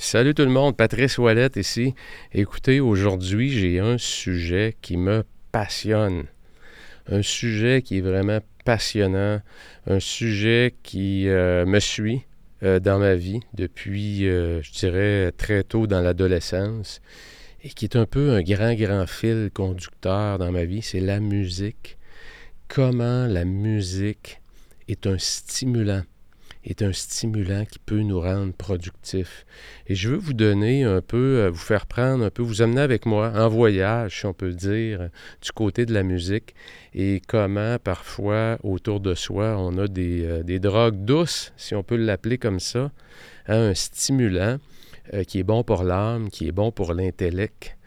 Salut tout le monde, Patrice Ouellette ici. Écoutez, aujourd'hui, j'ai un sujet qui me passionne. Un sujet qui est vraiment passionnant, un sujet qui euh, me suit euh, dans ma vie depuis, euh, je dirais, très tôt dans l'adolescence et qui est un peu un grand, grand fil conducteur dans ma vie, c'est la musique. Comment la musique est un stimulant est un stimulant qui peut nous rendre productifs. Et je veux vous donner un peu, euh, vous faire prendre un peu, vous amener avec moi en voyage, si on peut dire, du côté de la musique et comment parfois autour de soi on a des, euh, des drogues douces, si on peut l'appeler comme ça, un stimulant euh, qui est bon pour l'âme, qui est bon pour l'intellect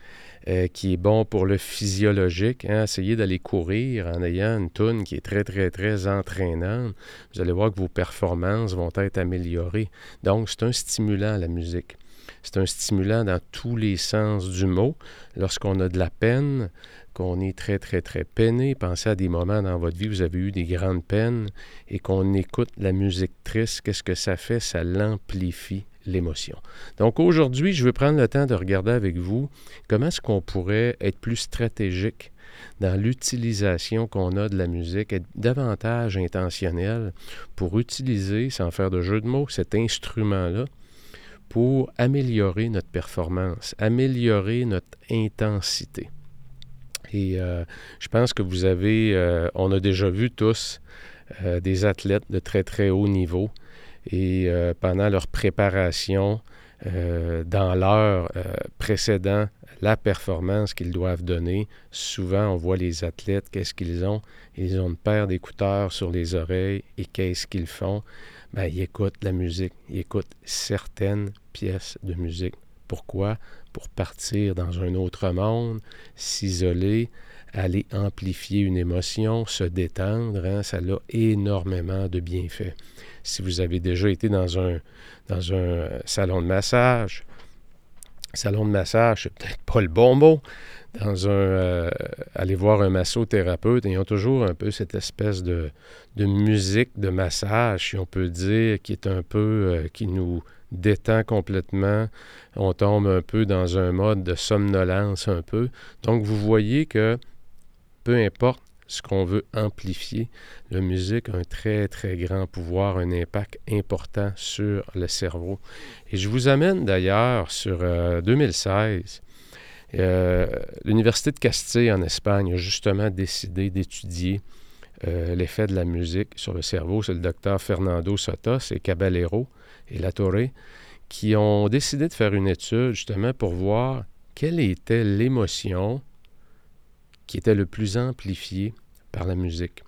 euh, qui est bon pour le physiologique. Hein. Essayez d'aller courir en ayant une toune qui est très, très, très entraînante. Vous allez voir que vos performances vont être améliorées. Donc, c'est un stimulant, la musique. C'est un stimulant dans tous les sens du mot. Lorsqu'on a de la peine, qu'on est très, très, très peiné, pensez à des moments dans votre vie où vous avez eu des grandes peines et qu'on écoute la musique triste, qu'est-ce que ça fait? Ça l'amplifie l'émotion. Donc aujourd'hui, je veux prendre le temps de regarder avec vous comment est-ce qu'on pourrait être plus stratégique dans l'utilisation qu'on a de la musique, être davantage intentionnel pour utiliser, sans faire de jeu de mots, cet instrument-là pour améliorer notre performance, améliorer notre intensité. Et euh, je pense que vous avez, euh, on a déjà vu tous euh, des athlètes de très très haut niveau et euh, pendant leur préparation, euh, dans l'heure euh, précédent la performance qu'ils doivent donner, souvent on voit les athlètes, qu'est-ce qu'ils ont? Ils ont une paire d'écouteurs sur les oreilles et qu'est-ce qu'ils font? Ben, ils écoutent la musique, ils écoutent certaines pièces de musique. Pourquoi? Pour partir dans un autre monde, s'isoler, aller amplifier une émotion, se détendre, hein, ça a énormément de bienfaits. Si vous avez déjà été dans un, dans un salon de massage, salon de massage, c'est peut-être pas le bon mot, dans un euh, aller voir un massothérapeute, ils ont toujours un peu cette espèce de, de, musique de massage, si on peut dire, qui est un peu euh, qui nous détend complètement. On tombe un peu dans un mode de somnolence un peu. Donc vous voyez que peu importe ce qu'on veut amplifier, la musique a un très, très grand pouvoir, un impact important sur le cerveau. Et je vous amène d'ailleurs sur 2016. Euh, euh, L'Université de Castille en Espagne a justement décidé d'étudier euh, l'effet de la musique sur le cerveau. C'est le docteur Fernando Sotos et Caballero et Latorre qui ont décidé de faire une étude justement pour voir quelle était l'émotion qui était le plus amplifié par la musique.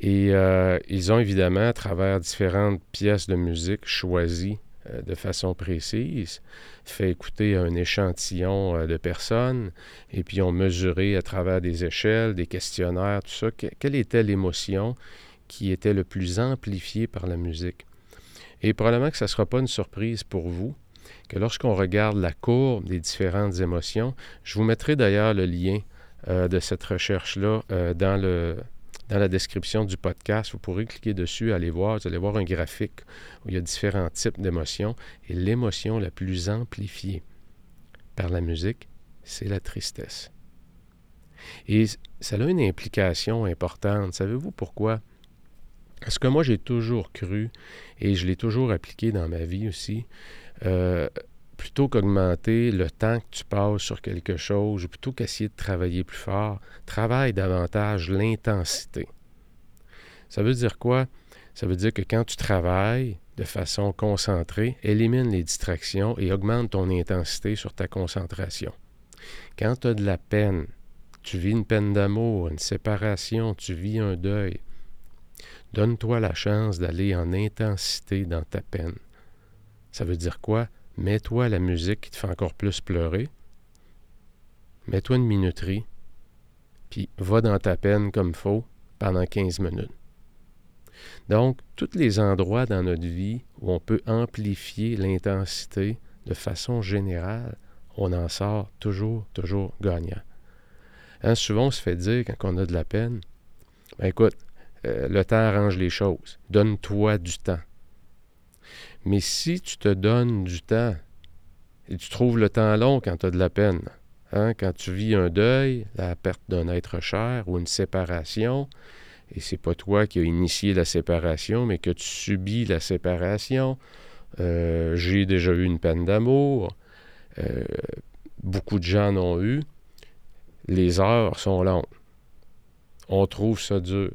Et euh, ils ont évidemment, à travers différentes pièces de musique choisies euh, de façon précise, fait écouter un échantillon euh, de personnes et puis ont mesuré à travers des échelles, des questionnaires, tout ça, quelle était l'émotion qui était le plus amplifiée par la musique. Et probablement que ça ne sera pas une surprise pour vous, que lorsqu'on regarde la courbe des différentes émotions, je vous mettrai d'ailleurs le lien euh, de cette recherche-là euh, dans, le, dans la description du podcast. Vous pourrez cliquer dessus, aller voir, vous allez voir un graphique où il y a différents types d'émotions. Et l'émotion la plus amplifiée par la musique, c'est la tristesse. Et ça a une implication importante. Savez-vous pourquoi? Parce que moi, j'ai toujours cru, et je l'ai toujours appliqué dans ma vie aussi, euh, plutôt qu'augmenter le temps que tu passes sur quelque chose, ou plutôt qu'essayer de travailler plus fort, travaille davantage l'intensité. Ça veut dire quoi? Ça veut dire que quand tu travailles de façon concentrée, élimine les distractions et augmente ton intensité sur ta concentration. Quand tu as de la peine, tu vis une peine d'amour, une séparation, tu vis un deuil, donne-toi la chance d'aller en intensité dans ta peine. Ça veut dire quoi? Mets-toi la musique qui te fait encore plus pleurer. Mets-toi une minuterie, puis va dans ta peine comme faut pendant 15 minutes. Donc, tous les endroits dans notre vie où on peut amplifier l'intensité de façon générale, on en sort toujours, toujours gagnant. Hein, souvent, on se fait dire, quand on a de la peine, ben écoute, euh, le temps arrange les choses. Donne-toi du temps. Mais si tu te donnes du temps et tu trouves le temps long quand tu as de la peine, hein, quand tu vis un deuil, la perte d'un être cher ou une séparation, et c'est pas toi qui as initié la séparation, mais que tu subis la séparation. Euh, j'ai déjà eu une peine d'amour. Euh, beaucoup de gens l'ont eu. Les heures sont longues. On trouve ça dur.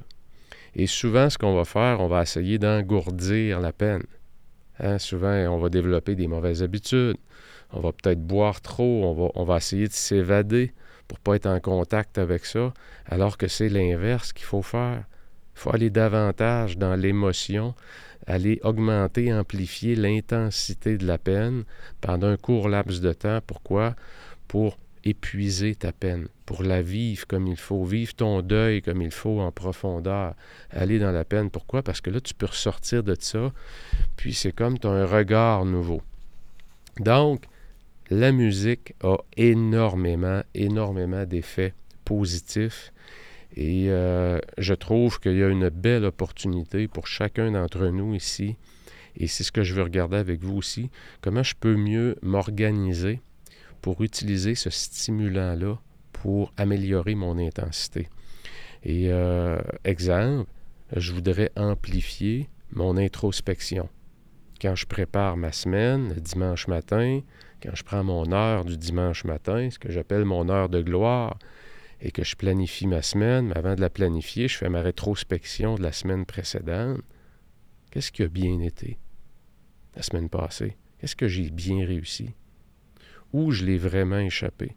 Et souvent, ce qu'on va faire, on va essayer d'engourdir la peine. Hein, souvent, on va développer des mauvaises habitudes. On va peut-être boire trop. On va, on va essayer de s'évader pour ne pas être en contact avec ça, alors que c'est l'inverse qu'il faut faire. Il faut aller davantage dans l'émotion, aller augmenter, amplifier l'intensité de la peine pendant un court laps de temps. Pourquoi? Pour épuiser ta peine, pour la vivre comme il faut, vivre ton deuil comme il faut en profondeur, aller dans la peine. Pourquoi? Parce que là, tu peux ressortir de ça, puis c'est comme tu as un regard nouveau. Donc, la musique a énormément, énormément d'effets positifs. Et euh, je trouve qu'il y a une belle opportunité pour chacun d'entre nous ici. Et c'est ce que je veux regarder avec vous aussi. Comment je peux mieux m'organiser pour utiliser ce stimulant-là pour améliorer mon intensité. Et euh, exemple, je voudrais amplifier mon introspection. Quand je prépare ma semaine le dimanche matin, quand je prends mon heure du dimanche matin, ce que j'appelle mon heure de gloire, et que je planifie ma semaine, mais avant de la planifier, je fais ma rétrospection de la semaine précédente. Qu'est-ce qui a bien été la semaine passée? Qu'est-ce que j'ai bien réussi? Où je l'ai vraiment échappé?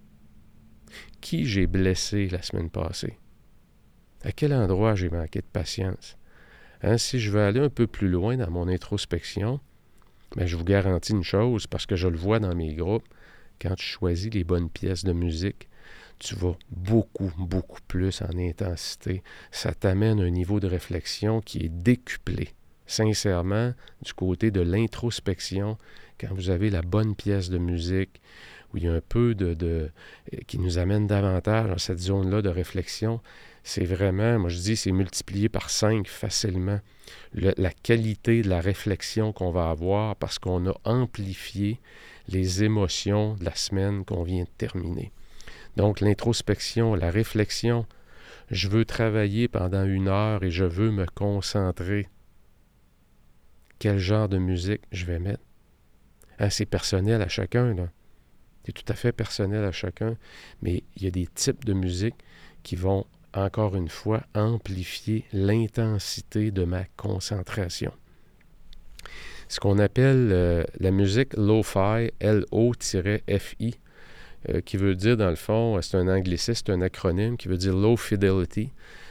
Qui j'ai blessé la semaine passée? À quel endroit j'ai manqué de patience? Hein, si je veux aller un peu plus loin dans mon introspection, ben, je vous garantis une chose, parce que je le vois dans mes groupes, quand tu choisis les bonnes pièces de musique, tu vas beaucoup, beaucoup plus en intensité. Ça t'amène un niveau de réflexion qui est décuplé. Sincèrement, du côté de l'introspection, quand vous avez la bonne pièce de musique, où il y a un peu de, qui nous amène davantage dans cette zone-là de réflexion, c'est vraiment, moi je dis, c'est multiplié par cinq facilement la qualité de la réflexion qu'on va avoir parce qu'on a amplifié les émotions de la semaine qu'on vient de terminer. Donc l'introspection, la réflexion, je veux travailler pendant une heure et je veux me concentrer. Quel genre de musique je vais mettre? C'est personnel à chacun. C'est tout à fait personnel à chacun. Mais il y a des types de musique qui vont, encore une fois, amplifier l'intensité de ma concentration. Ce qu'on appelle euh, la musique lo-fi, L-O-F-I, euh, qui veut dire, dans le fond, c'est un anglicisme, c'est un acronyme qui veut dire low fidelity.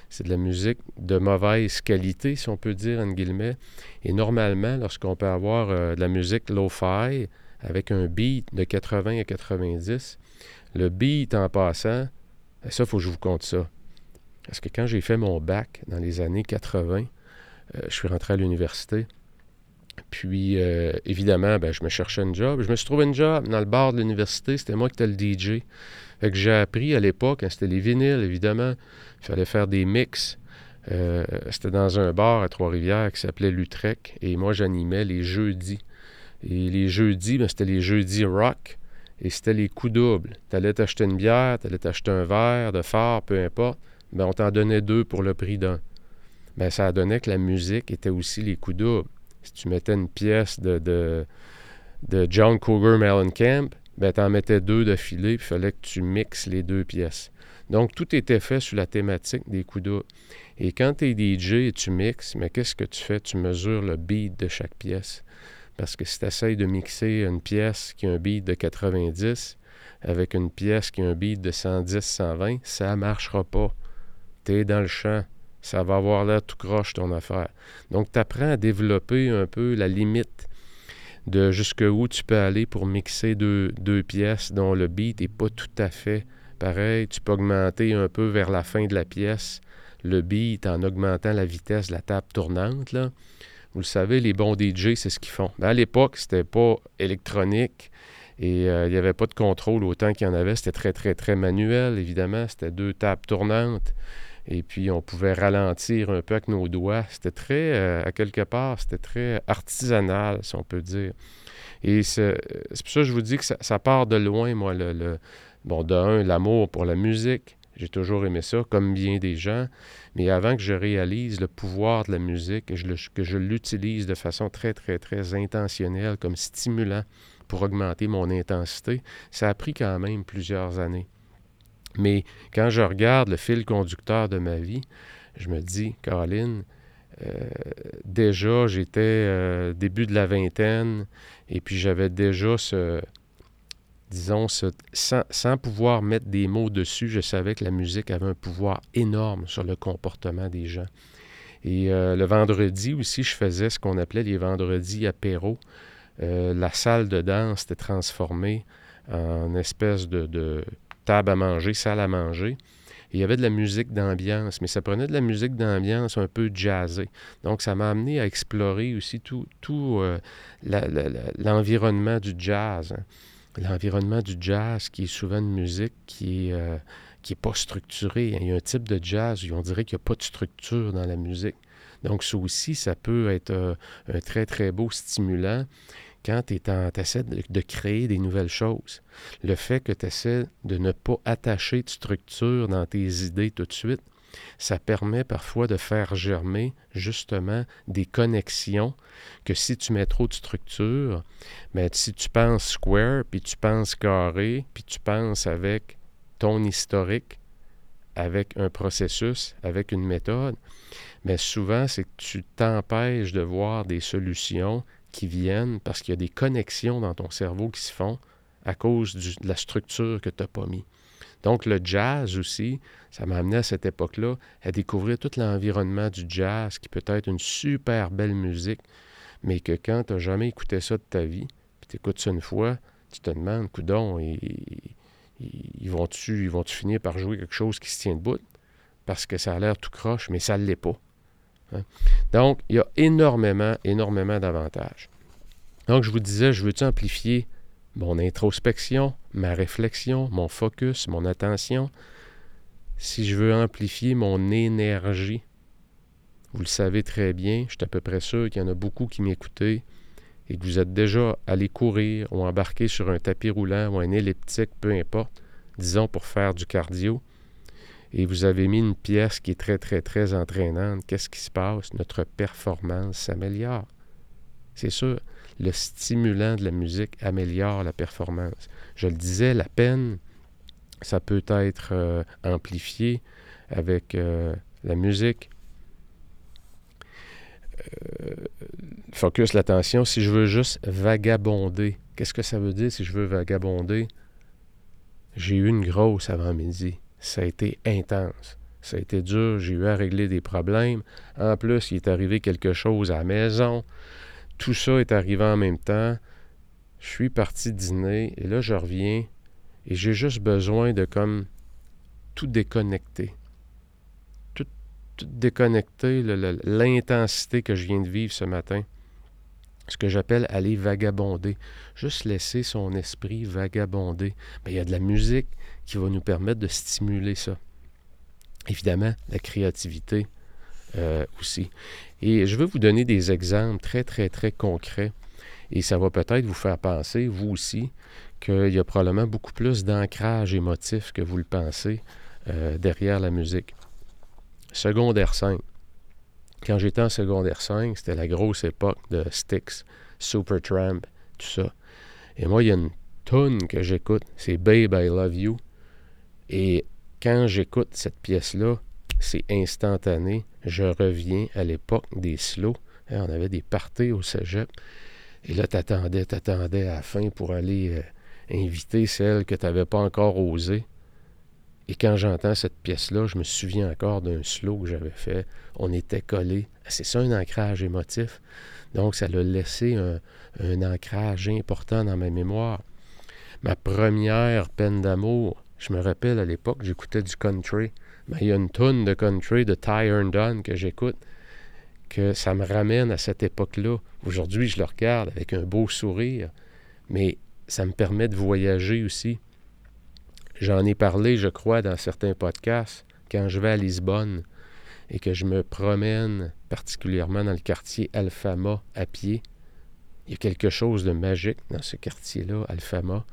C'est de la musique de mauvaise qualité, si on peut dire, en guillemets. Et normalement, lorsqu'on peut avoir euh, de la musique lo-fi avec un beat de 80 à 90, le beat en passant, ben ça, il faut que je vous compte ça. Parce que quand j'ai fait mon bac dans les années 80, euh, je suis rentré à l'université. Puis, euh, évidemment, ben, je me cherchais un job. Je me suis trouvé un job dans le bar de l'université. C'était moi qui étais le DJ. Fait que j'ai appris à l'époque, hein, c'était les vinyles, évidemment. Il fallait faire des mix. Euh, c'était dans un bar à Trois-Rivières qui s'appelait Lutrec. Et moi, j'animais les jeudis. Et les jeudis, ben, c'était les jeudis rock. Et c'était les coups doubles. Tu allais t'acheter une bière, tu allais t'acheter un verre de phare, peu importe. Ben, on t'en donnait deux pour le prix d'un. Ben, ça donnait que la musique était aussi les coups doubles si tu mettais une pièce de, de John Cougar Mellencamp, ben, tu en mettais deux de filet, puis il fallait que tu mixes les deux pièces. Donc, tout était fait sur la thématique des coups Et quand tu es DJ et tu mixes, mais qu'est-ce que tu fais? Tu mesures le beat de chaque pièce. Parce que si tu essayes de mixer une pièce qui a un beat de 90 avec une pièce qui a un beat de 110-120, ça ne marchera pas. Tu es dans le champ. Ça va avoir l'air tout croche ton affaire. Donc, tu apprends à développer un peu la limite de jusqu'où tu peux aller pour mixer deux, pièces dont le beat n'est pas tout à fait pareil. Tu peux augmenter un peu vers la fin de la pièce le beat en augmentant la vitesse de la table tournante. Vous le savez, les bons DJ, c'est ce qu'ils font. À l'époque, c'était pas électronique et euh, il n'y avait pas de contrôle autant qu'il y en avait. C'était très, très, très manuel, évidemment. C'était deux tables tournantes. Et puis, on pouvait ralentir un peu avec nos doigts. C'était très, euh, à quelque part, c'était très artisanal, si on peut dire. Et c'est pour ça que je vous dis que ça, part de loin, moi, le, bon, d'un, l'amour pour la musique. J'ai toujours aimé ça, comme bien des gens. Mais avant que je réalise le pouvoir de la musique, et que je l'utilise de façon très, très, très intentionnelle, comme stimulant pour augmenter mon intensité, ça a pris quand même plusieurs années. Mais quand je regarde le fil conducteur de ma vie, je me dis, Caroline, euh, déjà, j'étais euh, début de la vingtaine, et puis j'avais déjà ce, disons, sans, pouvoir mettre des mots dessus, je savais que la musique avait un pouvoir énorme sur le comportement des gens. Et euh, le vendredi aussi, je faisais ce qu'on appelait les vendredis apéro. la salle de danse était transformée en espèce de table à manger, salle à manger. il y avait de la musique d'ambiance, mais ça prenait de la musique d'ambiance un peu jazzée. Donc, ça m'a amené à explorer aussi tout, tout euh, l'environnement du jazz. Hein. L'environnement du jazz, qui est souvent une musique qui est, euh, qui est pas structurée. Il y a un type de jazz où on dirait qu'il n'y a pas de structure dans la musique. Donc, ça aussi, ça peut être euh, un très, très beau stimulant quand tu essaies de, créer des nouvelles choses. Le fait que tu essaies de ne pas attacher de structure dans tes idées tout de suite, ça permet parfois de faire germer justement des connexions que si tu mets trop de structure, mais ben, si tu penses square, puis tu penses carré, puis tu penses avec ton historique, avec un processus, avec une méthode, mais ben, souvent c'est que tu t'empêches de voir des solutions qui viennent parce qu'il y a des connexions dans ton cerveau qui se font à cause de la structure que tu n'as pas mis. Donc le jazz aussi, ça m'a amené à cette époque-là à découvrir tout l'environnement du jazz, qui peut être une super belle musique, mais que quand tu n'as jamais écouté ça de ta vie, puis tu écoutes ça une fois, tu te demandes, coudon, ils, ils vont-tu vont finir par jouer quelque chose qui se tient debout? Parce que ça a l'air tout croche, mais ça ne l'est pas. Hein? Donc, il y a énormément, énormément d'avantages. Donc, je vous disais, je veux-tu amplifier mon introspection, ma réflexion, mon focus, mon attention? Si je veux amplifier mon énergie, vous le savez très bien, je suis à peu près sûr qu'il y en a beaucoup qui m'écoutaient et que vous êtes déjà allé courir ou embarqué sur un tapis roulant ou un elliptique, peu importe, disons pour faire du cardio et vous avez mis une pièce qui est très, très, très entraînante, qu'est-ce qui se passe? Notre performance s'améliore. C'est sûr, le stimulant de la musique améliore la performance. Je le disais, la peine, ça peut être euh, amplifié avec euh, la musique. Euh, focus l'attention. Si je veux juste vagabonder, qu'est-ce que ça veut dire si je veux vagabonder? J'ai eu une grosse avant-midi ça a été intense. Ça a été dur, j'ai eu à régler des problèmes. En plus, il est arrivé quelque chose à la maison. Tout ça est arrivé en même temps. Je suis parti dîner et là, je reviens et j'ai juste besoin de comme tout déconnecter. Tout, tout déconnecter, l'intensité que je viens de vivre ce matin. Ce que j'appelle aller vagabonder. Juste laisser son esprit vagabonder. Il y a de la musique, qui va nous permettre de stimuler ça. Évidemment, la créativité euh, aussi. Et je veux vous donner des exemples très, très, très concrets. Et ça va peut-être vous faire penser, vous aussi, qu'il y a probablement beaucoup plus d'ancrage émotif que vous le pensez euh, derrière la musique. Secondaire 5. Quand j'étais en secondaire 5, c'était la grosse époque de Styx, Supertramp, tout ça. Et moi, il y a une tonne que j'écoute, c'est Babe, I Love You. Et quand j'écoute cette pièce-là, c'est instantané. Je reviens à l'époque des slows. Hein, on avait des parties au cégep. Et là, t'attendais, t'attendais à la fin pour aller euh, inviter celle que tu n'avais pas encore osé. Et quand j'entends cette pièce-là, je me souviens encore d'un slow que j'avais fait. On était collés. C'est ça un ancrage émotif. Donc, ça l'a laissé un, ancrage important dans ma mémoire. Ma première peine d'amour, je me rappelle à l'époque, j'écoutais du country. Mais il y a une tonne de country de Ty Herndon que j'écoute, que ça me ramène à cette époque-là. Aujourd'hui, je le regarde avec un beau sourire, mais ça me permet de voyager aussi. J'en ai parlé, je crois, dans certains podcasts, quand je vais à Lisbonne et que je me promène particulièrement dans le quartier Alfama à pied. Il y a quelque chose de magique dans ce quartier-là, Alfama.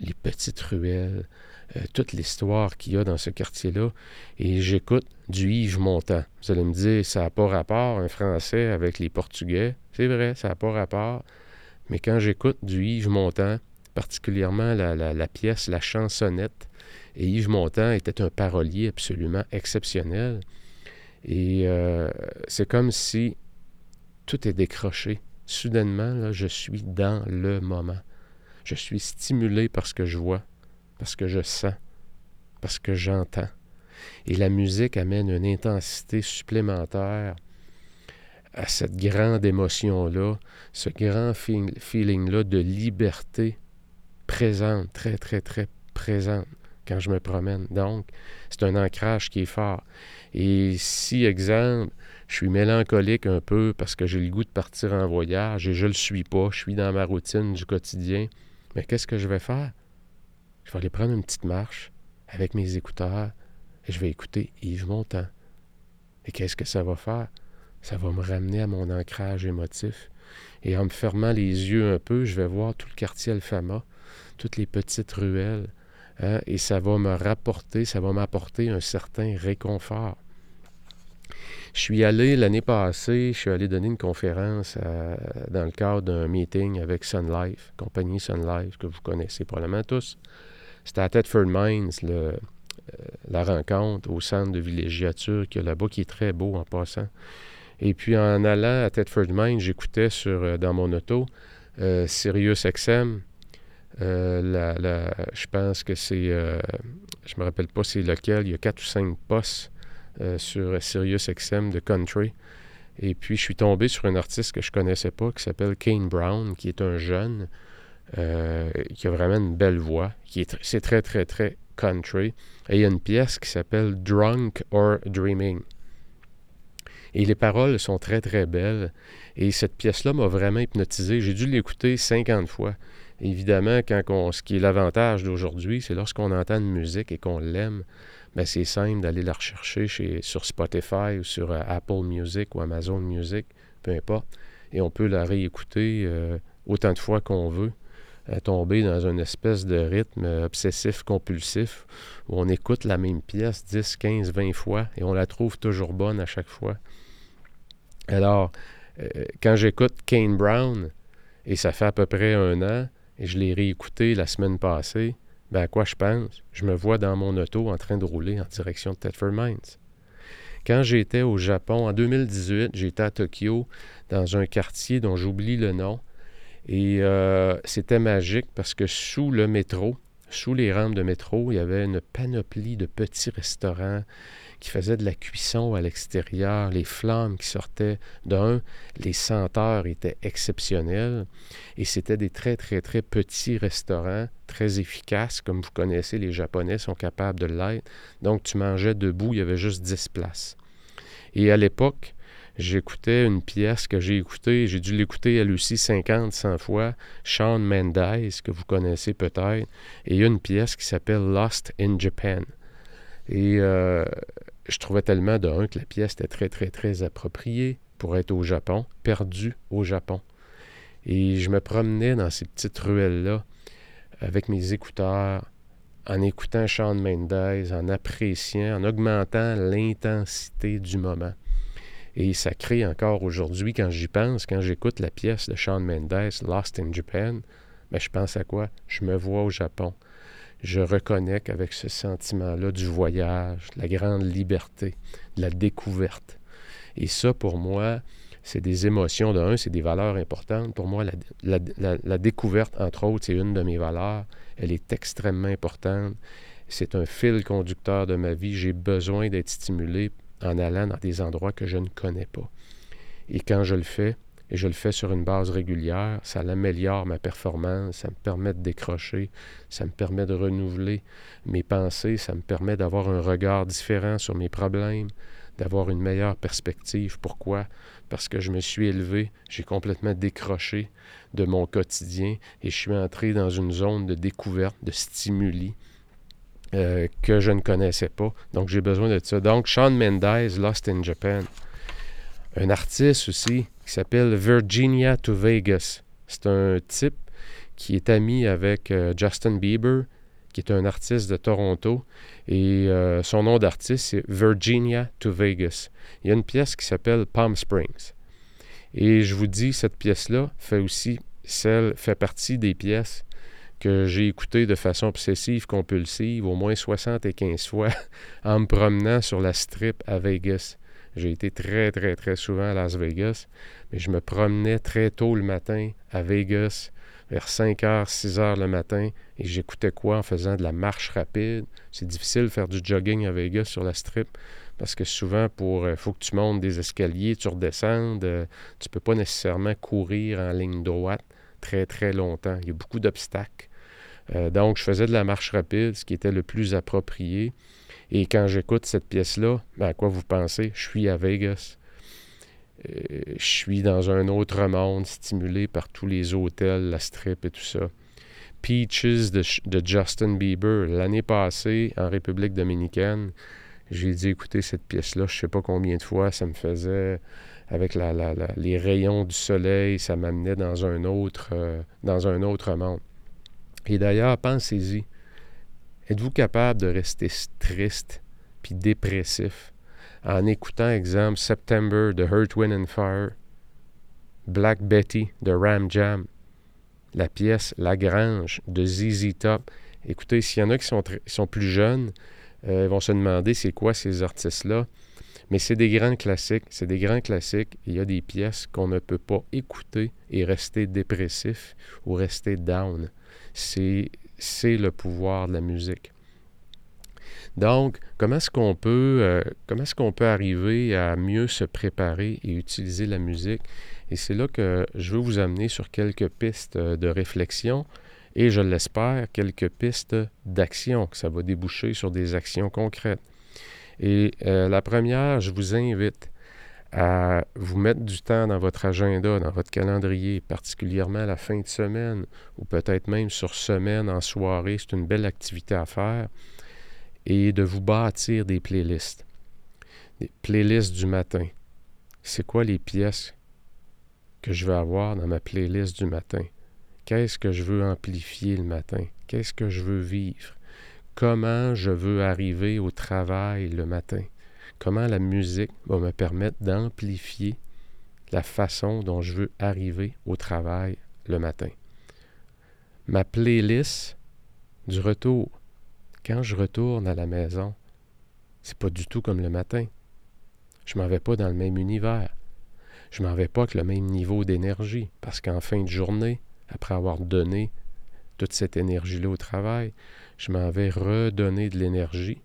Les petites ruelles, euh, toute l'histoire qu'il y a dans ce quartier-là. Et j'écoute du Yves Montand. Vous allez me dire, ça n'a pas rapport, un Français avec les Portugais. C'est vrai, ça n'a pas rapport. Mais quand j'écoute du Yves Montand, particulièrement la, pièce La chansonnette. Et Yves Montand était un parolier absolument exceptionnel. Et euh, c'est comme si tout est décroché. Soudainement, je suis dans le moment. Je suis stimulé par ce que je vois, parce que je sens, parce que j'entends. Et la musique amène une intensité supplémentaire à cette grande émotion-là, ce grand feeling-là de liberté présente, très, très, très présente quand je me promène. Donc, c'est un ancrage qui est fort. Et si, exemple, je suis mélancolique un peu parce que j'ai le goût de partir en voyage et je ne le suis pas, je suis dans ma routine du quotidien, mais qu'est-ce que je vais faire? Je vais aller prendre une petite marche avec mes écouteurs et je vais écouter Yves Montand. Et qu'est-ce que ça va faire? Ça va me ramener à mon ancrage émotif. Et en me fermant les yeux un peu, je vais voir tout le quartier Alfama toutes les petites ruelles. Hein, et ça va me rapporter, ça va m'apporter un certain réconfort. Je suis allé l'année passée, je suis allé donner une conférence dans le cadre d'un meeting avec Sun Life, compagnie Sun Life, que vous connaissez probablement tous. C'était à Thetford Mines, euh, la rencontre au centre de villégiature qu'il y a là-bas, qui est très beau en passant. Et puis en allant à Thetford Mines, j'écoutais sur euh, dans mon auto euh, Sirius XM, euh, je pense que c'est, euh, je me rappelle pas c'est lequel, il y a quatre ou cinq postes euh, sur Sirius XM de country. Et puis je suis tombé sur un artiste que je connaissais pas qui s'appelle Kane Brown, qui est un jeune qui a vraiment une belle voix, qui est c'est très très très country. Et il y a une pièce qui s'appelle Drunk or Dreaming. Et les paroles sont très très belles. Et cette pièce-là m'a vraiment hypnotisé. J'ai dû l'écouter 50 fois. Évidemment, quand ce qui est l'avantage d'aujourd'hui, c'est lorsqu'on entend une musique et qu'on l'aime, ben c'est simple d'aller la rechercher sur Spotify ou sur euh, Apple Music ou Amazon Music, peu importe, et on peut la réécouter euh, autant de fois qu'on veut, tomber dans une espèce de rythme obsessif-compulsif où on écoute la même pièce 10, 15, 20 fois et on la trouve toujours bonne à chaque fois. Alors, euh, quand j'écoute Kane Brown, et ça fait à peu près un an, et je l'ai réécouté la semaine passée, ben quoi je pense? Je me vois dans mon auto en train de rouler en direction de Thetford Mines. Quand j'étais au Japon, en 2018, j'étais à Tokyo, dans un quartier dont j'oublie le nom, et euh, c'était magique parce que sous le métro, sous les rampes de métro, il y avait une panoplie de petits restaurants, qui faisait de la cuisson à l'extérieur, les flammes qui sortaient d'un, les senteurs étaient exceptionnelles et c'était des très très très petits restaurants, très efficaces, comme vous connaissez, les Japonais sont capables de l'être. Donc tu mangeais debout, il y avait juste 10 places. Et à l'époque, j'écoutais une pièce que j'ai écoutée, j'ai dû l'écouter elle aussi 50, 100 fois, Sean Mendes, que vous connaissez peut-être, et une pièce qui s'appelle Lost in Japan. Et euh, je trouvais tellement d'un que la pièce était très, très, très appropriée pour être au Japon, perdue au Japon. Et je me promenais dans ces petites ruelles-là avec mes écouteurs, en écoutant Sean Mendes, en appréciant, en augmentant l'intensité du moment. Et ça crée encore aujourd'hui, quand j'y pense, quand j'écoute la pièce de Sean Mendes, Lost in Japan, Mais je pense à quoi? Je me vois au Japon. Je reconnecte avec ce sentiment-là du voyage, de la grande liberté, de la découverte. Et ça, pour moi, c'est des émotions. De c'est des valeurs importantes. Pour moi, la, découverte, entre autres, c'est une de mes valeurs. Elle est extrêmement importante. C'est un fil conducteur de ma vie. J'ai besoin d'être stimulé en allant dans des endroits que je ne connais pas. Et quand je le fais, et je le fais sur une base régulière, ça améliore ma performance, ça me permet de décrocher, ça me permet de renouveler mes pensées, ça me permet d'avoir un regard différent sur mes problèmes, d'avoir une meilleure perspective. Pourquoi? Parce que je me suis élevé, j'ai complètement décroché de mon quotidien et je suis entré dans une zone de découverte, de stimuli euh, que je ne connaissais pas. Donc j'ai besoin de ça. Donc Sean Mendes, Lost in Japan. Un artiste aussi qui s'appelle Virginia to Vegas. C'est un type qui est ami avec euh, Justin Bieber, qui est un artiste de Toronto. Et euh, son nom d'artiste, c'est Virginia to Vegas. Il y a une pièce qui s'appelle Palm Springs. Et je vous dis, cette pièce-là fait aussi celle, fait partie des pièces que j'ai écoutées de façon obsessive, compulsive, au moins 75 fois, en me promenant sur la strip à Vegas. J'ai été très, très, très souvent à Las Vegas, mais je me promenais très tôt le matin à Vegas, vers 5 h, 6 h le matin, et j'écoutais quoi en faisant de la marche rapide? C'est difficile de faire du jogging à Vegas sur la strip, parce que souvent, pour euh, faut que tu montes des escaliers, tu redescendes, euh, tu peux pas nécessairement courir en ligne droite très, très longtemps. Il y a beaucoup d'obstacles. Euh, donc, je faisais de la marche rapide, ce qui était le plus approprié. Et quand j'écoute cette pièce-là, ben, à quoi vous pensez? Je suis à Vegas. Euh, je suis dans un autre monde, stimulé par tous les hôtels, la strip et tout ça. Peaches de, Justin Bieber. L'année passée, en République dominicaine, j'ai dit écouter cette pièce-là, je ne sais pas combien de fois, ça me faisait, avec les rayons du soleil, ça m'amenait dans un autre, euh, dans un autre monde. Et d'ailleurs, pensez-y, Êtes-vous capable de rester triste puis dépressif en écoutant, exemple, September de Hurt, Wind and Fire, Black Betty de Ram Jam, la pièce La Grange de ZZ Top? Écoutez, s'il y en a qui sont, plus jeunes, euh, ils vont se demander c'est quoi ces artistes-là. Mais c'est des grands classiques, c'est des grands classiques. Il y a des pièces qu'on ne peut pas écouter et rester dépressif ou rester down. C'est c'est le pouvoir de la musique. Donc, comment est-ce qu'on peut, euh, comment est-ce qu'on peut arriver à mieux se préparer et utiliser la musique? Et c'est là que je veux vous amener sur quelques pistes de réflexion et, je l'espère, quelques pistes d'action, que ça va déboucher sur des actions concrètes. Et euh, la première, je vous invite à vous mettre du temps dans votre agenda, dans votre calendrier, particulièrement la fin de semaine ou peut-être même sur semaine en soirée. C'est une belle activité à faire. Et de vous bâtir des playlists. Des playlists du matin. C'est quoi les pièces que je veux avoir dans ma playlist du matin? Qu'est-ce que je veux amplifier le matin? Qu'est-ce que je veux vivre? Comment je veux arriver au travail le matin? Comment la musique va me permettre d'amplifier la façon dont je veux arriver au travail le matin. Ma playlist du retour, quand je retourne à la maison, c'est pas du tout comme le matin. Je m'en vais pas dans le même univers. Je m'en vais pas avec le même niveau d'énergie parce qu'en fin de journée, après avoir donné toute cette énergie-là au travail, je m'en vais redonner de l'énergie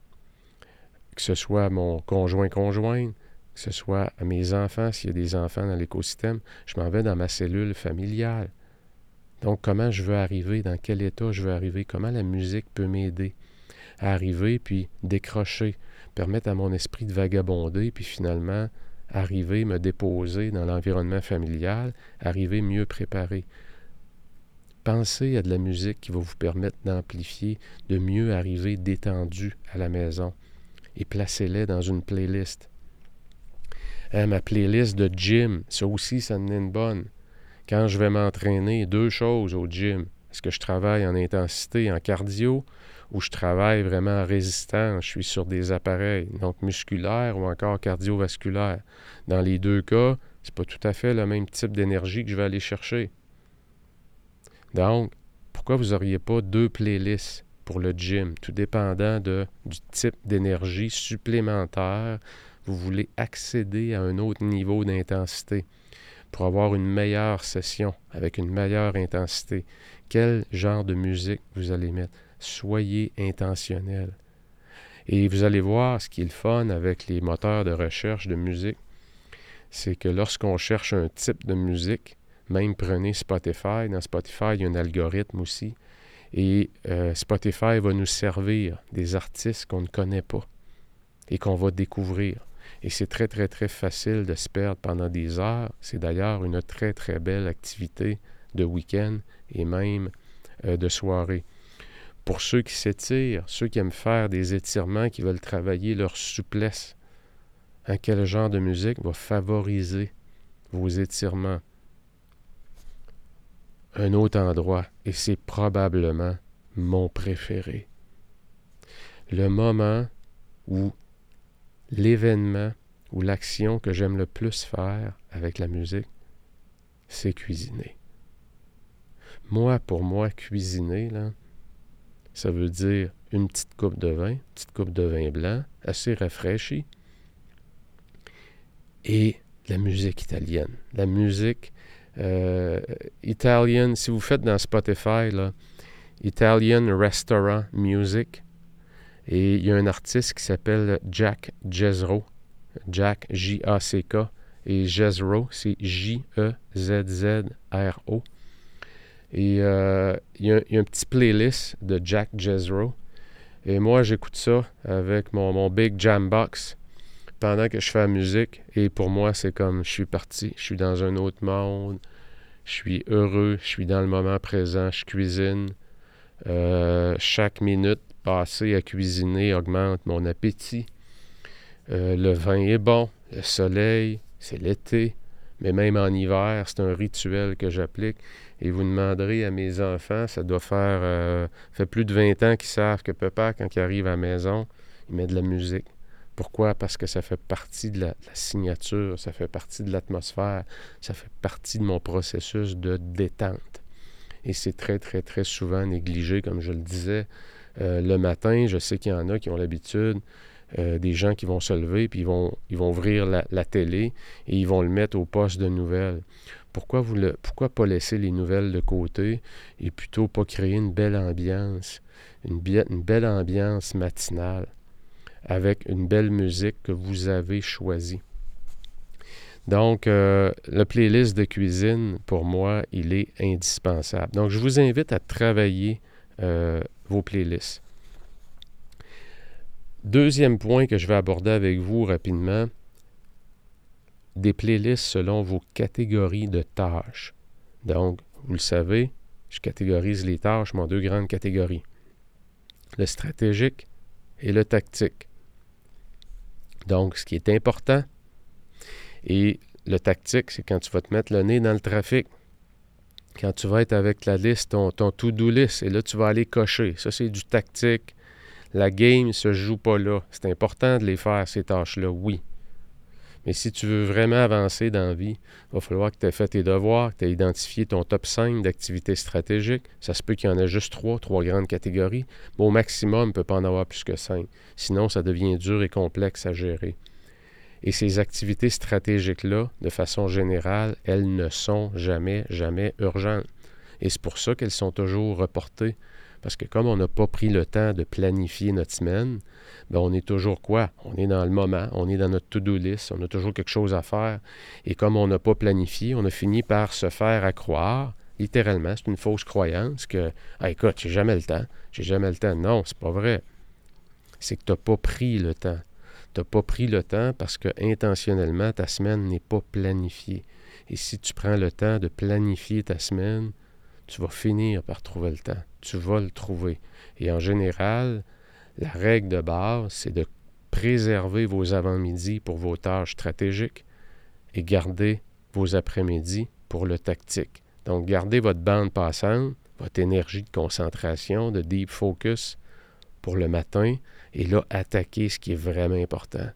que ce soit mon conjoint-conjointe, que ce soit à mes enfants, s'il y a des enfants dans l'écosystème, je m'en vais dans ma cellule familiale. Donc, comment je veux arriver, dans quel état je veux arriver, comment la musique peut m'aider à arriver, puis décrocher, permettre à mon esprit de vagabonder, puis finalement arriver, me déposer dans l'environnement familial, arriver mieux préparé. Pensez à de la musique qui va vous permettre d'amplifier, de mieux arriver détendu à la maison et placez-les dans une playlist. Hein, ma playlist de gym, ça aussi, ça en est une bonne. Quand je vais m'entraîner, deux choses au gym. Est-ce que je travaille en intensité, en cardio, ou je travaille vraiment en résistance, je suis sur des appareils, donc musculaires ou encore cardiovasculaires. Dans les deux cas, c'est pas tout à fait le même type d'énergie que je vais aller chercher. Donc, Pourquoi vous n'auriez pas deux playlists? Pour le gym, tout dépendant de, du type d'énergie supplémentaire vous voulez accéder à un autre niveau d'intensité pour avoir une meilleure session avec une meilleure intensité. Quel genre de musique vous allez mettre? Soyez intentionnel. Et vous allez voir ce qui est le fun avec les moteurs de recherche de musique, c'est que lorsqu'on cherche un type de musique, même prenez Spotify, dans Spotify, il y a un algorithme aussi, et euh, Spotify va nous servir des artistes qu'on ne connaît pas et qu'on va découvrir. Et c'est très, très, très facile de se perdre pendant des heures. C'est d'ailleurs une très, très belle activité de week-end et même euh, de soirée. Pour ceux qui s'étirent, ceux qui aiment faire des étirements, qui veulent travailler leur souplesse, hein, quel genre de musique va favoriser vos étirements? Un autre endroit, et c'est probablement mon préféré. Le moment où l'événement ou l'action que j'aime le plus faire avec la musique, c'est cuisiner. Moi, pour moi, cuisiner, là, ça veut dire une petite coupe de vin, petite coupe de vin blanc, assez rafraîchi, et la musique italienne. La musique euh, italienne, si vous faites dans Spotify, là, Italian Restaurant Music, et il y a un artiste qui s'appelle Jack Jezro. Jack, J-A-C-K. Et Jezro, c'est J-E-Z-Z-R-O. Et euh, il, y a, un petit playlist de Jack Jezro. Et moi, j'écoute ça avec mon, mon Big Jam Box pendant que je fais la musique. Et pour moi, c'est comme je suis parti. Je suis dans un autre monde. Je suis heureux. Je suis dans le moment présent. Je cuisine. Euh, chaque minute passer à cuisiner augmente mon appétit. Euh, le vin est bon, le soleil, c'est l'été, mais même en hiver, c'est un rituel que j'applique. Et vous demanderez à mes enfants, ça doit faire euh, plus de 20 ans qu'ils savent que papa, quand il arrive à la maison, il met de la musique. Pourquoi? Parce que ça fait partie de la signature, ça fait partie de l'atmosphère, ça fait partie de mon processus de détente. Et c'est très, très, très souvent négligé, comme je le disais. Euh, le matin, je sais qu'il y en a qui ont l'habitude, euh, des gens qui vont se lever, puis ils vont, ouvrir la, télé et ils vont le mettre au poste de nouvelles. Pourquoi, vous pourquoi pas laisser les nouvelles de côté et plutôt pas créer une belle ambiance, une belle ambiance matinale? Avec une belle musique que vous avez choisie? Donc, euh, le playlist de cuisine, pour moi, il est indispensable. Donc, je vous invite à travailler vos playlists. Deuxième point que je vais aborder avec vous rapidement, des playlists selon vos catégories de tâches. Donc, vous le savez, je catégorise les tâches en deux grandes catégories. Le stratégique et le tactique. Donc, ce qui est important, et le tactique, c'est quand tu vas te mettre le nez dans le trafic quand tu vas être avec la liste, ton, ton to-do list, et là, tu vas aller cocher. Ça, c'est du tactique. La game ne se joue pas là. C'est important de les faire, ces tâches-là, oui. Mais si tu veux vraiment avancer dans la vie, il va falloir que tu aies fait tes devoirs, que tu aies identifié ton top 5 d'activités stratégiques. Ça se peut qu'il y en ait juste trois, trois grandes catégories. Mais au maximum, il ne peut pas en avoir plus que cinq. Sinon, ça devient dur et complexe à gérer. Et ces activités stratégiques-là, de façon générale, elles ne sont jamais, jamais urgentes. Et c'est pour ça qu'elles sont toujours reportées. Parce que comme on n'a pas pris le temps de planifier notre semaine, bien on est toujours quoi? On est dans le moment, on est dans notre to-do list, on a toujours quelque chose à faire. Et comme on n'a pas planifié, on a fini par se faire à croire, littéralement, c'est une fausse croyance que, ah, écoute, j'ai jamais le temps, j'ai jamais le temps. Non, c'est pas vrai. C'est que tu n'as pas pris le temps tu n'as pas pris le temps parce que intentionnellement, ta semaine n'est pas planifiée. Et si tu prends le temps de planifier ta semaine, tu vas finir par trouver le temps. Tu vas le trouver. Et en général, la règle de base, c'est de préserver vos avant-midi pour vos tâches stratégiques et garder vos après-midi pour le tactique. Donc, gardez votre bande passante, votre énergie de concentration, de deep focus pour le matin, et là, attaquer ce qui est vraiment important.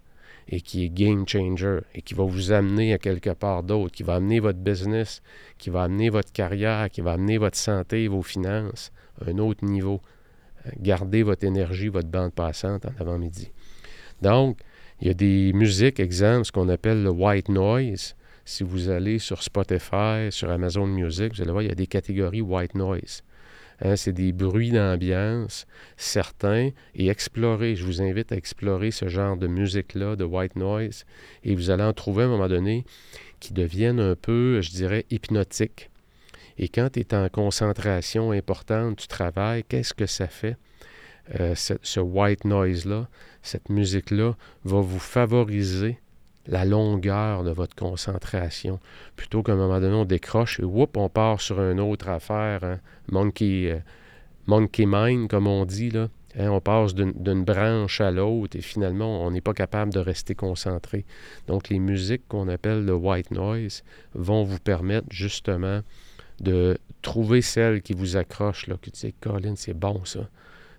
Et qui est game changer et qui va vous amener à quelque part d'autre, qui va amener votre business, qui va amener votre carrière, qui va amener votre santé, vos finances à un autre niveau. Gardez votre énergie, votre bande passante en avant-midi. Donc, il y a des musiques, exemple, ce qu'on appelle le white noise. Si vous allez sur Spotify, sur Amazon Music, vous allez voir, il y a des catégories white noise. Hein, c'est des bruits d'ambiance certains et explorer. Je vous invite à explorer ce genre de musique-là, de white noise, et vous allez en trouver à un moment donné qui deviennent un peu, je dirais, hypnotiques. Et quand tu es en concentration importante, tu travailles, qu'est-ce que ça fait? Euh, ce, white noise-là, cette musique-là, va vous favoriser la longueur de votre concentration. Plutôt qu'à un moment donné, on décroche et whoop, on part sur une autre affaire. Hein. Monkey, euh, monkey mind, comme on dit. Là. Hein, on passe d'une branche à l'autre et finalement, on n'est pas capable de rester concentré. Donc, les musiques qu'on appelle le white noise vont vous permettre justement de trouver celle qui vous accroche, là, que tu sais, Colin, c'est bon ça.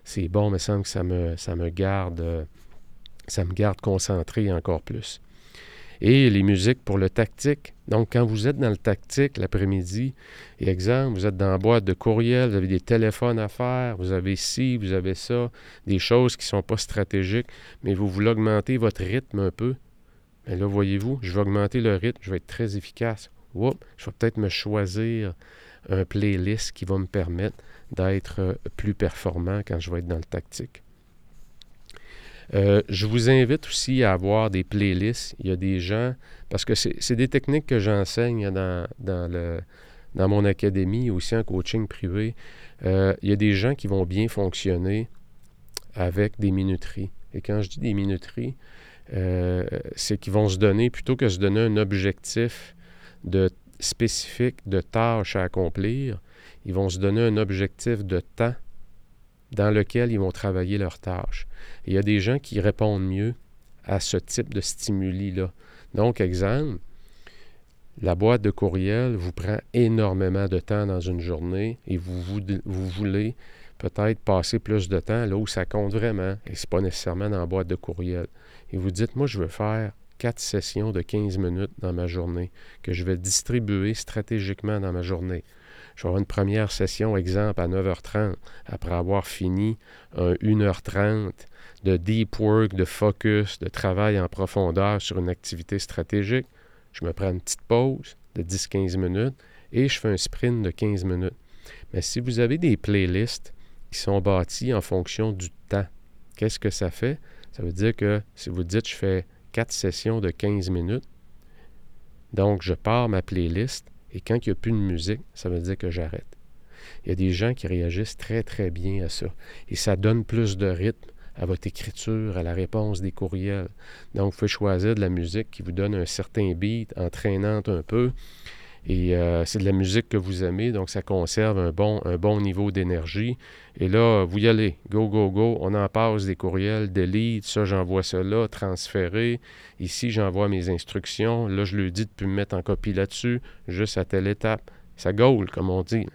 C'est bon, mais semble que ça me, ça me garde, euh, ça me garde concentré encore plus. Et les musiques pour le tactique. Donc, quand vous êtes dans le tactique l'après-midi, exemple, vous êtes dans la boîte de courriel, vous avez des téléphones à faire, vous avez ci, vous avez ça, des choses qui ne sont pas stratégiques, mais vous voulez augmenter votre rythme un peu. Mais là, voyez-vous, je vais augmenter le rythme, je vais être très efficace je vais peut-être me choisir un playlist qui va me permettre d'être euh, plus performant quand je vais être dans le tactique. Euh, je vous invite aussi à avoir des playlists. Il y a des gens, parce que c'est des techniques que j'enseigne dans, dans, dans mon académie, aussi en coaching privé. Euh, il y a des gens qui vont bien fonctionner avec des minuteries. Et quand je dis des minuteries, c'est qu'ils vont se donner, plutôt que se donner un objectif de spécifique de tâches à accomplir, ils vont se donner un objectif de temps dans lequel ils vont travailler leurs tâches. il y a des gens qui répondent mieux à ce type de stimuli-là. Donc, exemple, la boîte de courriel vous prend énormément de temps dans une journée et vous, vous, voulez peut-être passer plus de temps là où ça compte vraiment, et ce n'est pas nécessairement dans la boîte de courriel. Et vous dites, moi, je veux faire quatre sessions de 15 minutes dans ma journée que je vais distribuer stratégiquement dans ma journée. Je vais avoir une première session, exemple, à 9h30, après avoir fini un 1h30 de deep work, de focus, de travail en profondeur sur une activité stratégique. Je me prends une petite pause de 10-15 minutes et je fais un sprint de 15 minutes. Mais si vous avez des playlists qui sont bâties en fonction du temps, qu'est-ce que ça fait? Ça veut dire que si vous dites je fais quatre sessions de 15 minutes. Donc, je pars ma playlist et quand il n'y a plus de musique, ça veut dire que j'arrête. Il y a des gens qui réagissent très, très bien à ça. Et ça donne plus de rythme à votre écriture, à la réponse des courriels. Donc, vous pouvez choisir de la musique qui vous donne un certain beat, entraînante un peu, et euh, c'est de la musique que vous aimez, donc ça conserve un bon, un bon niveau d'énergie. Et là, vous y allez, go, go, go. On en passe des courriels, delete, ça, j'envoie cela, transférer. Ici, j'envoie mes instructions. Là, je lui dis de plus me mettre en copie là-dessus, juste à telle étape. Ça goal, comme on dit,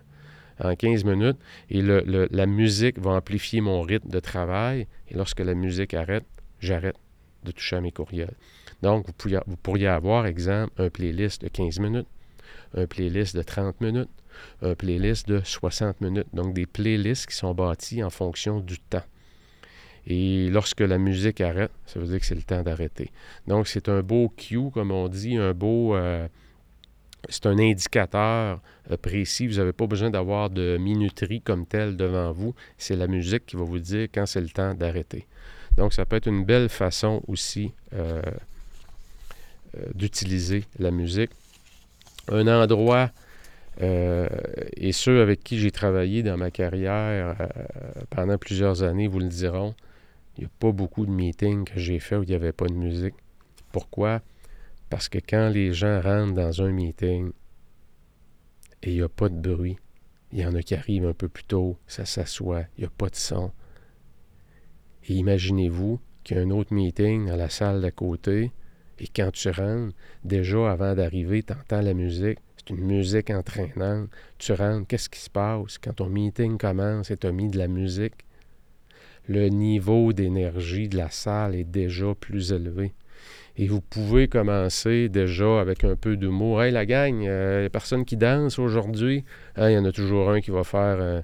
en 15 minutes. Et la musique va amplifier mon rythme de travail. Et lorsque la musique arrête, j'arrête de toucher à mes courriels. Donc, vous pourriez, vous pourriez avoir, exemple, un playlist de 15 minutes un playlist de 30 minutes, un playlist de 60 minutes. Donc des playlists qui sont bâties en fonction du temps. Et lorsque la musique arrête, ça veut dire que c'est le temps d'arrêter. Donc c'est un beau cue, comme on dit, un beau... Euh, c'est un indicateur euh, précis. Vous n'avez pas besoin d'avoir de minuterie comme telle devant vous. C'est la musique qui va vous dire quand c'est le temps d'arrêter. Donc, ça peut être une belle façon aussi euh, d'utiliser la musique un endroit, euh, et ceux avec qui j'ai travaillé dans ma carrière euh, pendant plusieurs années vous le diront, il n'y a pas beaucoup de meetings que j'ai fait où il n'y avait pas de musique. Pourquoi? Parce que quand les gens rentrent dans un meeting et il n'y a pas de bruit, il y en a qui arrivent un peu plus tôt, ça s'assoit, il n'y a pas de son. Et imaginez-vous qu'il y a un autre meeting dans la salle d'à côté, et quand tu rentres, déjà avant d'arriver, tu entends la musique. C'est une musique entraînante. Tu rentres, qu'est-ce qui se passe? Quand ton meeting commence et tu as mis de la musique, le niveau d'énergie de la salle est déjà plus élevé. Et vous pouvez commencer déjà avec un peu d'humour. Hey, la gang, euh, n'y a personne qui danse aujourd'hui? Hein, il y en a toujours un qui va faire euh,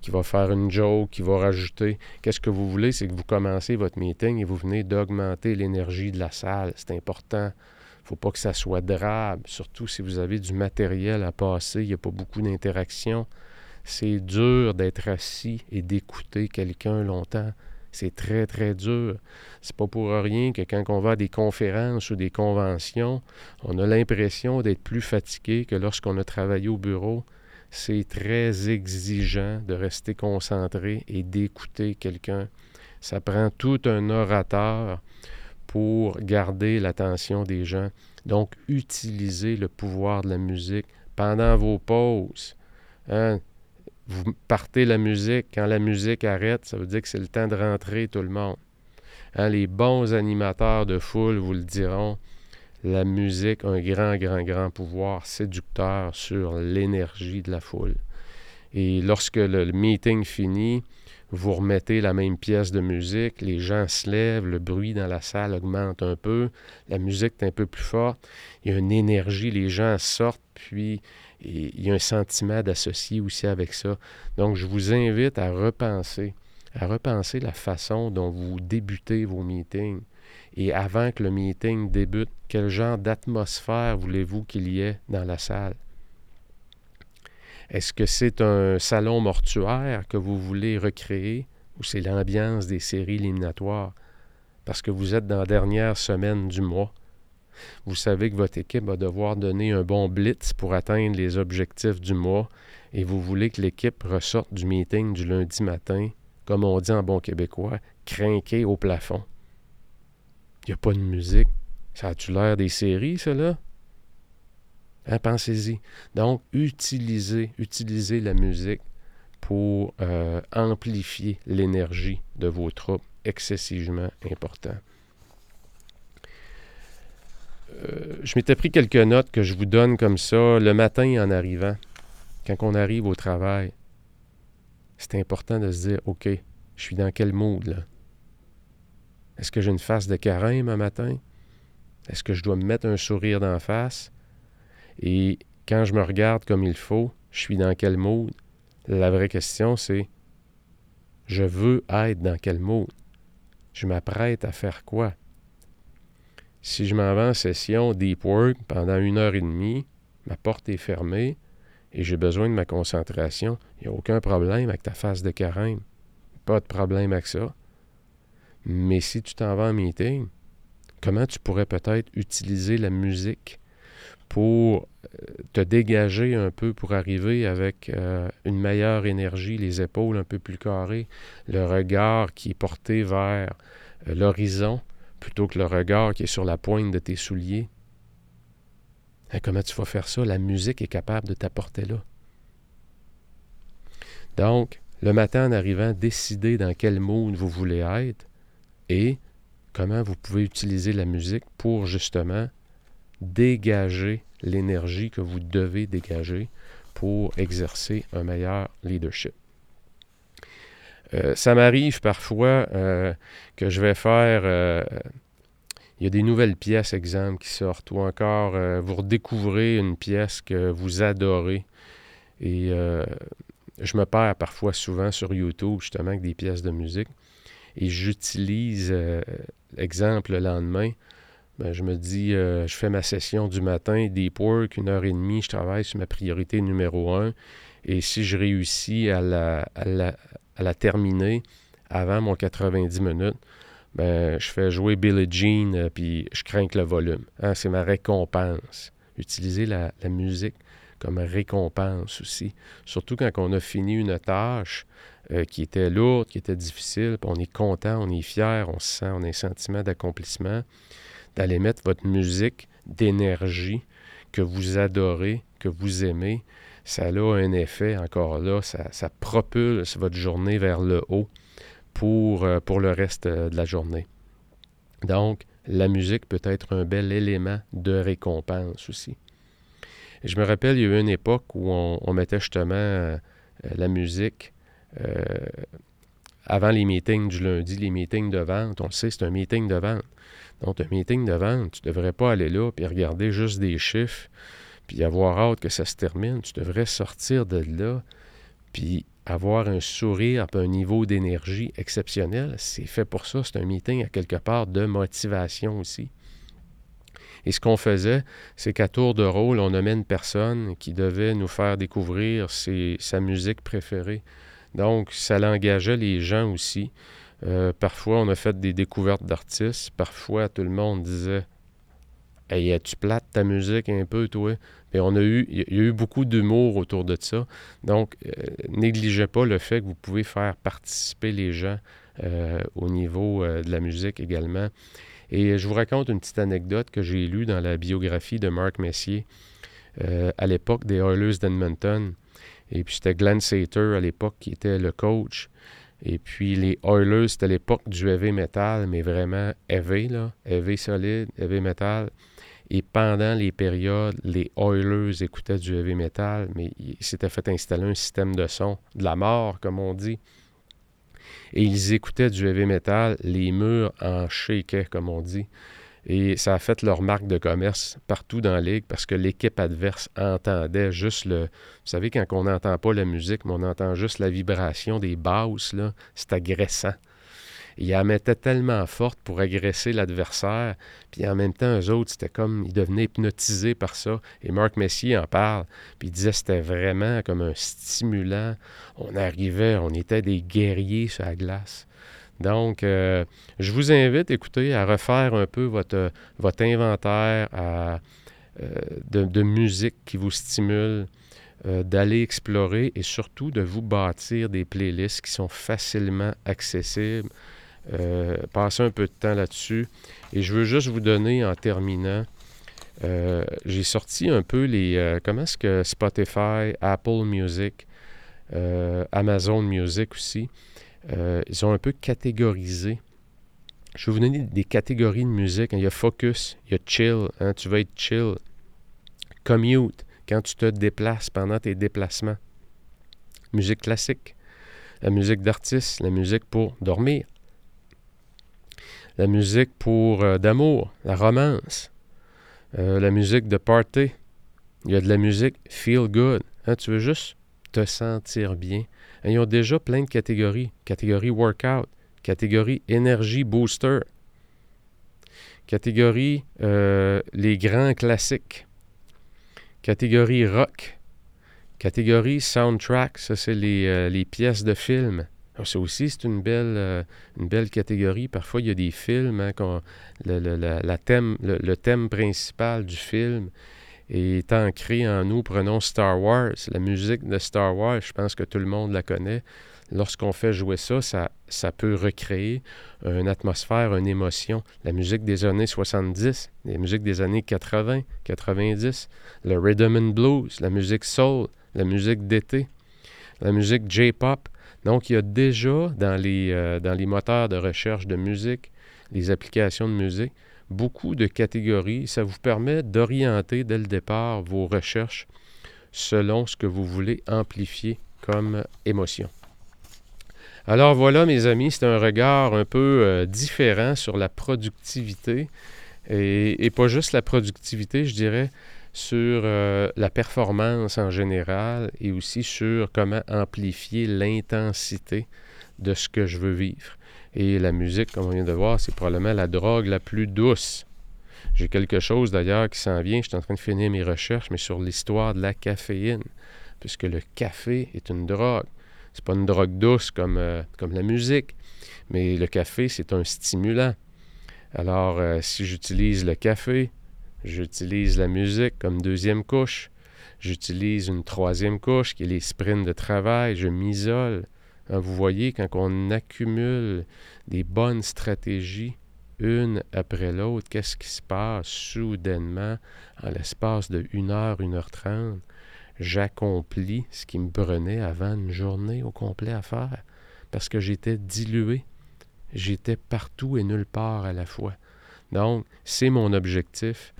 qui va faire une joke, qui va rajouter. Qu'est-ce que vous voulez? C'est que vous commencez votre meeting et vous venez d'augmenter l'énergie de la salle. C'est important. Il ne faut pas que ça soit drabe, surtout si vous avez du matériel à passer. Il n'y a pas beaucoup d'interaction. C'est dur d'être assis et d'écouter quelqu'un longtemps. C'est très, très dur. C'est pas pour rien que quand on va à des conférences ou des conventions, on a l'impression d'être plus fatigué que lorsqu'on a travaillé au bureau. C'est très exigeant de rester concentré et d'écouter quelqu'un. Ça prend tout un orateur pour garder l'attention des gens. Donc, utilisez le pouvoir de la musique pendant vos pauses. Hein? Vous partez la musique. Quand la musique arrête, ça veut dire que c'est le temps de rentrer tout le monde. Hein, les bons animateurs de foule vous le diront. La musique a un grand, grand, grand pouvoir séducteur sur l'énergie de la foule. Et lorsque le, meeting finit, vous remettez la même pièce de musique, les gens se lèvent, le bruit dans la salle augmente un peu, la musique est un peu plus forte, il y a une énergie, les gens sortent, puis il y a un sentiment d'associer aussi avec ça. Donc, je vous invite à repenser, à repenser la façon dont vous débutez vos meetings. Et avant que le meeting débute, quel genre d'atmosphère voulez-vous qu'il y ait dans la salle? Est-ce que c'est un salon mortuaire que vous voulez recréer ou c'est l'ambiance des séries éliminatoires? Parce que vous êtes dans la dernière semaine du mois. Vous savez que votre équipe va devoir donner un bon blitz pour atteindre les objectifs du mois et vous voulez que l'équipe ressorte du meeting du lundi matin, comme on dit en bon québécois, crinqué au plafond. Il n'y a pas de musique. Ça a-tu l'air des séries, cela? Hein, pensez-y. Donc, utilisez, utilisez la musique pour euh, amplifier l'énergie de vos troupes excessivement important. Euh, je m'étais pris quelques notes que je vous donne comme ça le matin en arrivant, quand on arrive au travail. C'est important de se dire, OK, je suis dans quel mood là? Est-ce que j'ai une face de carême un matin? Est-ce que je dois me mettre un sourire d'en face? Et quand je me regarde comme il faut, je suis dans quel mood? La vraie question, c'est je veux être dans quel mood? Je m'apprête à faire quoi? Si je m'en vais en session deep work pendant une heure et demie, ma porte est fermée et j'ai besoin de ma concentration, il n'y a aucun problème avec ta face de carême. Pas de problème avec ça. Mais si tu t'en vas en meeting, comment tu pourrais peut-être utiliser la musique pour euh, te dégager un peu, pour arriver avec euh, une meilleure énergie, les épaules un peu plus carrées, le regard qui est porté vers euh, l'horizon plutôt que le regard qui est sur la pointe de tes souliers? Hein, comment tu vas faire ça? La musique est capable de t'apporter là. Donc, le matin en arrivant, décidez dans quel mood vous voulez être et comment vous pouvez utiliser la musique pour justement dégager l'énergie que vous devez dégager pour exercer un meilleur leadership. Euh, ça m'arrive parfois euh, que je vais faire. Euh, il y a des nouvelles pièces, exemple, qui sortent, ou encore vous redécouvrez une pièce que vous adorez. Et je me perds parfois souvent sur YouTube, justement, avec des pièces de musique. Et j'utilise, exemple, le lendemain, ben, je me dis, je fais ma session du matin, deep work, une heure et demie, je travaille sur ma priorité numéro un. Et si je réussis à la, à la terminer avant mon 90 minutes, ben, je fais jouer Billie Jean, euh, puis je crains le volume. Hein, c'est ma récompense. Utiliser la, musique comme récompense aussi. Surtout quand on a fini une tâche euh, qui était lourde, qui était difficile, on est content, on est fier, on se sent, on a un sentiment d'accomplissement, d'aller mettre votre musique d'énergie que vous adorez, que vous aimez, ça a un effet, encore là, ça, propulse votre journée vers le haut pour, euh, pour le reste euh, de la journée. Donc, la musique peut être un bel élément de récompense aussi. je me rappelle, il y a eu une époque où on, mettait justement la musique avant les meetings du lundi, les meetings de vente, on le sait, c'est un meeting de vente. Donc, un meeting de vente, tu ne devrais pas aller là puis regarder juste des chiffres puis avoir hâte que ça se termine. Tu devrais sortir de là puis avoir un sourire, un niveau d'énergie exceptionnel. C'est fait pour ça. C'est un meeting à quelque part de motivation aussi. Et ce qu'on faisait, c'est qu'à tour de rôle, on nommait une personne qui devait nous faire découvrir sa musique préférée. Donc, ça l'engageait les gens aussi. Euh, parfois, on a fait des découvertes d'artistes. Parfois, tout le monde disait Hey, tu plates ta musique un peu, toi? Et on a eu, il y a eu beaucoup d'humour autour de ça. Donc, euh, négligez pas le fait que vous pouvez faire participer les gens euh, au niveau de la musique également. Et je vous raconte une petite anecdote que j'ai lue dans la biographie de Marc Messier à l'époque des Oilers d'Edmonton. Et puis c'était Glenn Sater à l'époque qui était le coach. Et puis les Oilers, c'était l'époque du heavy metal, mais vraiment heavy, là, heavy solide, heavy metal. Et pendant les périodes, les Oilers écoutaient du heavy metal, mais ils s'étaient fait installer un système de son, de la mort, comme on dit. Et ils écoutaient du heavy metal, les murs en shakaient, comme on dit. Et ça a fait leur marque de commerce partout dans la ligue parce que l'équipe adverse entendait juste le. Vous savez, quand on n'entend pas la musique, mais on entend juste la vibration des basses, là, c'est agressant. Ils la mettaient tellement forte pour agresser l'adversaire, puis en même temps, eux autres, c'était comme, ils devenaient hypnotisés par ça. Et Marc Messier en parle, puis il disait c'était vraiment comme un stimulant. On arrivait, on était des guerriers sur la glace. Donc, euh, je vous invite, écoutez, à refaire un peu votre, votre inventaire euh, de, musique qui vous stimule, euh, d'aller explorer et surtout de vous bâtir des playlists qui sont facilement accessibles. passez un peu de temps là-dessus. Et je veux juste vous donner en terminant, j'ai sorti un peu les... comment est-ce que Spotify, Apple Music, Amazon Music aussi, euh, ils ont un peu catégorisé. Je vais vous donner des catégories de musique. Il y a focus, il y a chill, hein, tu vas être chill. Commute, quand tu te déplaces pendant tes déplacements. Musique classique, la musique d'artiste, la musique pour dormir, la musique pour euh, d'amour, la romance, euh, la musique de party. Il y a de la musique feel good. Hein, tu veux juste te sentir bien. Ils ont déjà plein de catégories. Catégorie workout, catégorie énergie booster, catégorie euh, les grands classiques, catégorie rock, catégorie soundtrack, ça c'est les, euh, pièces de films. ça aussi, c'est une belle, euh, une belle catégorie. Parfois, il y a des films, hein, la thème, le, thème principal du film est ancré en nous. Prenons Star Wars, la musique de Star Wars, je pense que tout le monde la connaît. Lorsqu'on fait jouer ça, ça, ça peut recréer une atmosphère, une émotion. La musique des années 70, la musique des années 80, 90, le rhythm and blues, la musique soul, la musique d'été, la musique J-pop. Donc, il y a déjà dans les, euh, dans les moteurs de recherche de musique, les applications de musique, beaucoup de catégories. Ça vous permet d'orienter dès le départ vos recherches selon ce que vous voulez amplifier comme émotion. Alors voilà, mes amis, c'est un regard un peu euh, différent sur la productivité et, pas juste la productivité, je dirais, sur euh, la performance en général et aussi sur comment amplifier l'intensité de ce que je veux vivre. Et la musique, comme on vient de voir, c'est probablement la drogue la plus douce. J'ai quelque chose d'ailleurs qui s'en vient. Je suis en train de finir mes recherches, mais sur l'histoire de la caféine, puisque le café est une drogue. C'est pas une drogue douce comme, euh, la musique, mais le café, c'est un stimulant. Alors, euh, si j'utilise le café, j'utilise la musique comme deuxième couche. J'utilise une troisième couche qui est les sprints de travail. Je m'isole. Hein, vous voyez, quand on accumule des bonnes stratégies, une après l'autre, qu'est-ce qui se passe soudainement en l'espace de 1 heure, 1 heure 30? J'accomplis ce qui me prenait avant une journée au complet à faire parce que j'étais dilué. J'étais partout et nulle part à la fois. Donc, c'est mon objectif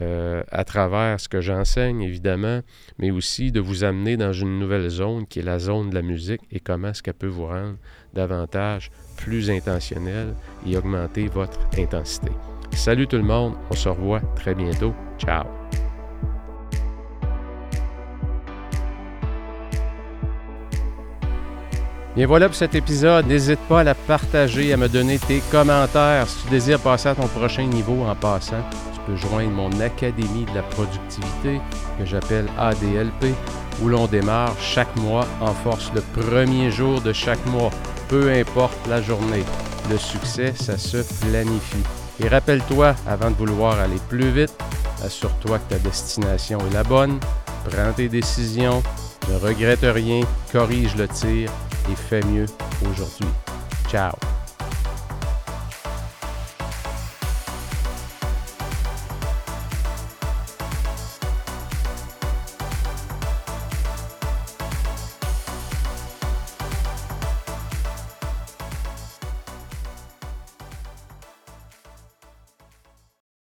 euh, à travers ce que j'enseigne, évidemment, mais aussi de vous amener dans une nouvelle zone qui est la zone de la musique et comment est-ce qu'elle peut vous rendre davantage plus intentionnel et augmenter votre intensité. Salut tout le monde, on se revoit très bientôt. Ciao! Bien voilà pour cet épisode. N'hésite pas à la partager, à me donner tes commentaires. Si tu désires passer à ton prochain niveau en passant, tu peux joindre mon Académie de la productivité que j'appelle ADLP, où l'on démarre chaque mois en force le premier jour de chaque mois, peu importe la journée. Le succès, ça se planifie. Et rappelle-toi, avant de vouloir aller plus vite, assure-toi que ta destination est la bonne, prends tes décisions, ne regrette rien, corrige le tir et fais mieux aujourd'hui. Ciao